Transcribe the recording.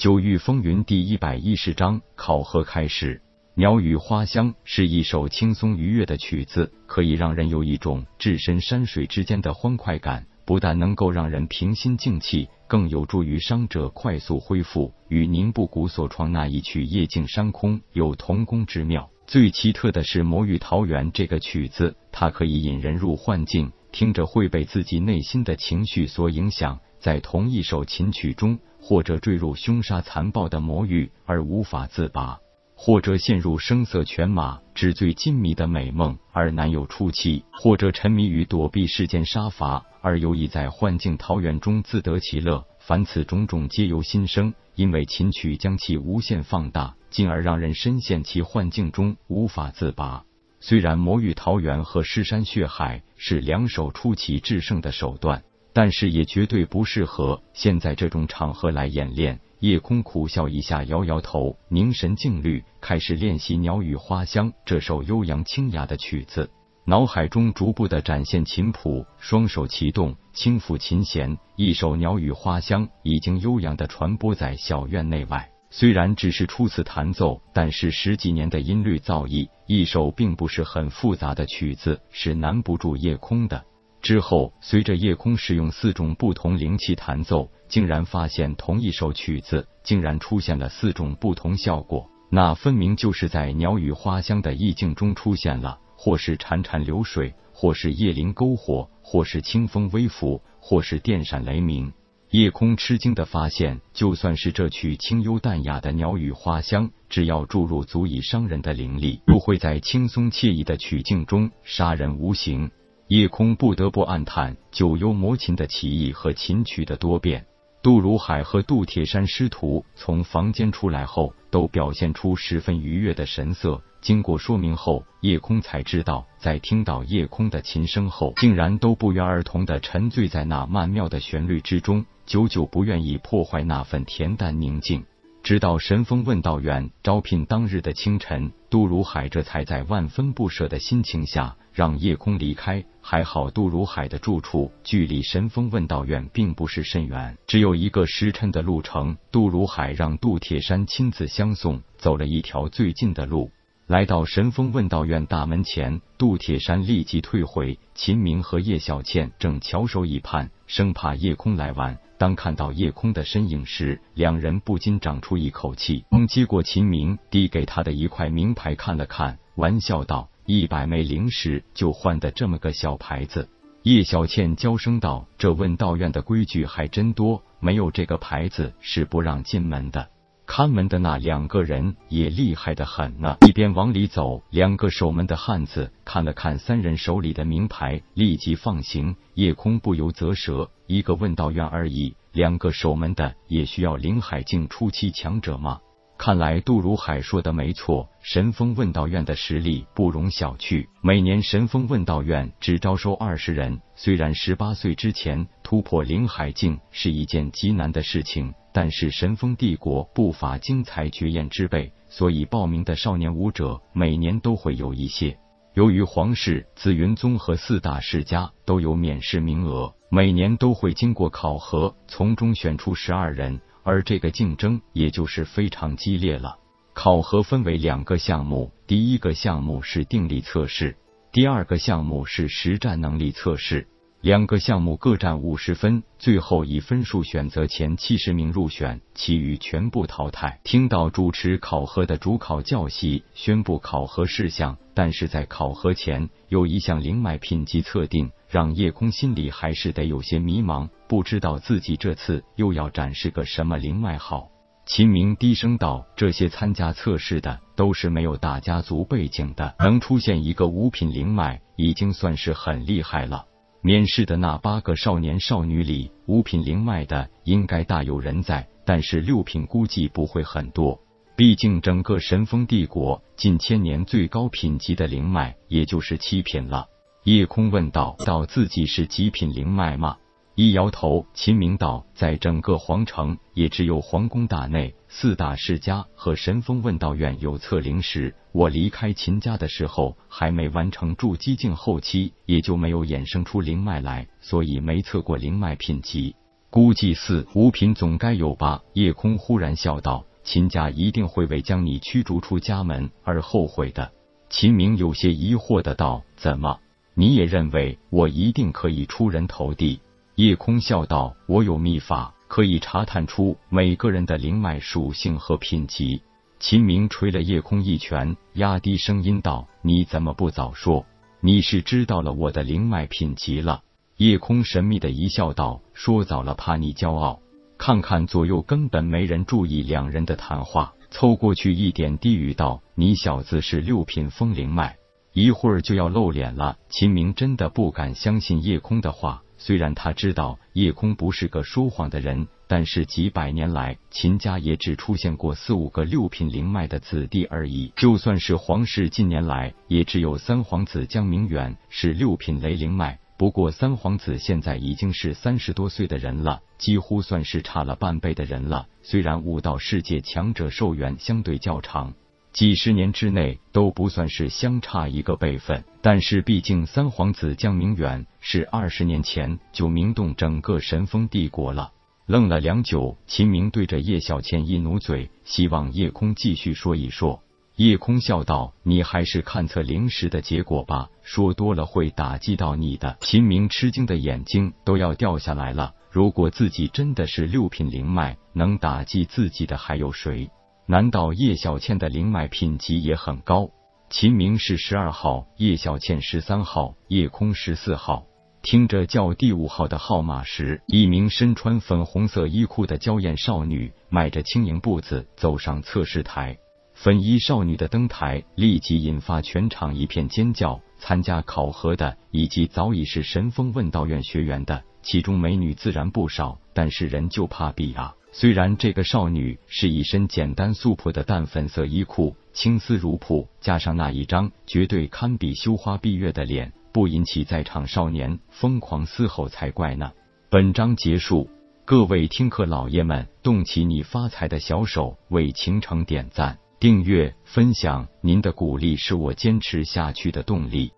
九域风云第一百一十章考核开始。鸟语花香是一首轻松愉悦的曲子，可以让人有一种置身山水之间的欢快感。不但能够让人平心静气，更有助于伤者快速恢复，与宁布谷所创那一曲《夜静山空》有同工之妙。最奇特的是《魔域桃源》这个曲子，它可以引人入幻境，听着会被自己内心的情绪所影响，在同一首琴曲中。或者坠入凶杀残暴的魔域而无法自拔，或者陷入声色犬马、纸醉金迷的美梦而难有出气，或者沉迷于躲避世间杀伐而游弋在幻境桃源中自得其乐。凡此种种皆由心生，因为琴曲将其无限放大，进而让人深陷其幻境中无法自拔。虽然魔域桃源和尸山血海是两手出奇制胜的手段。但是也绝对不适合现在这种场合来演练。夜空苦笑一下，摇摇头，凝神静虑，开始练习《鸟语花香》这首悠扬清雅的曲子。脑海中逐步的展现琴谱，双手齐动，轻抚琴弦，一首《鸟语花香》已经悠扬的传播在小院内外。虽然只是初次弹奏，但是十几年的音律造诣，一首并不是很复杂的曲子，是难不住夜空的。之后，随着夜空使用四种不同灵气弹奏，竟然发现同一首曲子竟然出现了四种不同效果。那分明就是在鸟语花香的意境中出现了，或是潺潺流水，或是夜灵篝火，或是清风微拂，或是电闪雷鸣。夜空吃惊的发现，就算是这曲清幽淡雅的鸟语花香，只要注入足以伤人的灵力，又会在轻松惬意的曲境中杀人无形。夜空不得不暗叹九幽魔琴的奇异和琴曲的多变。杜如海和杜铁山师徒从房间出来后，都表现出十分愉悦的神色。经过说明后，夜空才知道，在听到夜空的琴声后，竟然都不约而同的沉醉在那曼妙的旋律之中，久久不愿意破坏那份恬淡宁静。直到神风问道院招聘当日的清晨，杜如海这才在万分不舍的心情下让夜空离开。还好，杜如海的住处距离神风问道院并不是甚远，只有一个时辰的路程。杜如海让杜铁山亲自相送，走了一条最近的路。来到神风问道院大门前，杜铁山立即退回。秦明和叶小倩正翘首以盼，生怕夜空来晚。当看到夜空的身影时，两人不禁长出一口气。接过秦明递给他的一块名牌看了看，玩笑道：“一百枚灵石就换的这么个小牌子。”叶小倩娇声道：“这问道院的规矩还真多，没有这个牌子是不让进门的。”看门的那两个人也厉害的很呢。一边往里走，两个守门的汉子看了看三人手里的名牌，立即放行。夜空不由啧舌，一个问道院而已，两个守门的也需要林海境初期强者吗？看来杜如海说的没错，神风问道院的实力不容小觑。每年神风问道院只招收二十人，虽然十八岁之前突破灵海境是一件极难的事情，但是神风帝国不乏精彩绝艳之辈，所以报名的少年武者每年都会有一些。由于皇室、紫云宗和四大世家都有免试名额，每年都会经过考核，从中选出十二人。而这个竞争也就是非常激烈了。考核分为两个项目，第一个项目是定力测试，第二个项目是实战能力测试。两个项目各占五十分，最后以分数选择前七十名入选，其余全部淘汰。听到主持考核的主考教习宣布考核事项，但是在考核前有一项灵脉品级测定，让叶空心里还是得有些迷茫，不知道自己这次又要展示个什么灵脉好。秦明低声道：“这些参加测试的都是没有大家族背景的，能出现一个五品灵脉，已经算是很厉害了。”面试的那八个少年少女里，五品灵脉的应该大有人在，但是六品估计不会很多。毕竟整个神风帝国近千年最高品级的灵脉也就是七品了。夜空问道：“道自己是极品灵脉吗？”一摇头，秦明道：“在整个皇城，也只有皇宫大内四大世家和神风问道院有测灵石。我离开秦家的时候，还没完成筑基境后期，也就没有衍生出灵脉来，所以没测过灵脉品级。”估计四五品总该有吧？叶空忽然笑道：“秦家一定会为将你驱逐出家门而后悔的。”秦明有些疑惑的道：“怎么？你也认为我一定可以出人头地？”叶空笑道：“我有秘法，可以查探出每个人的灵脉属性和品级。”秦明捶了叶空一拳，压低声音道：“你怎么不早说？你是知道了我的灵脉品级了？”叶空神秘的一笑道：“说早了，怕你骄傲。”看看左右，根本没人注意两人的谈话，凑过去一点低语道：“你小子是六品风灵脉，一会儿就要露脸了。”秦明真的不敢相信叶空的话。虽然他知道叶空不是个说谎的人，但是几百年来秦家也只出现过四五个六品灵脉的子弟而已。就算是皇室，近年来也只有三皇子江明远是六品雷灵脉。不过三皇子现在已经是三十多岁的人了，几乎算是差了半辈的人了。虽然武道世界强者寿元相对较长。几十年之内都不算是相差一个辈分，但是毕竟三皇子江明远是二十年前就名动整个神风帝国了。愣了良久，秦明对着叶小倩一努嘴，希望叶空继续说一说。叶空笑道：“你还是看测灵石的结果吧，说多了会打击到你的。”秦明吃惊的眼睛都要掉下来了。如果自己真的是六品灵脉，能打击自己的还有谁？难道叶小倩的灵脉品级也很高？秦明是十二号，叶小倩十三号，夜空十四号。听着叫第五号的号码时，一名身穿粉红色衣裤的娇艳少女迈着轻盈步子走上测试台。粉衣少女的登台立即引发全场一片尖叫。参加考核的以及早已是神风问道院学员的，其中美女自然不少，但是人就怕比啊。虽然这个少女是一身简单素朴的淡粉色衣裤，青丝如瀑，加上那一张绝对堪比羞花闭月的脸，不引起在场少年疯狂嘶吼才怪呢。本章结束，各位听课老爷们，动起你发财的小手，为倾城点赞、订阅、分享，您的鼓励是我坚持下去的动力。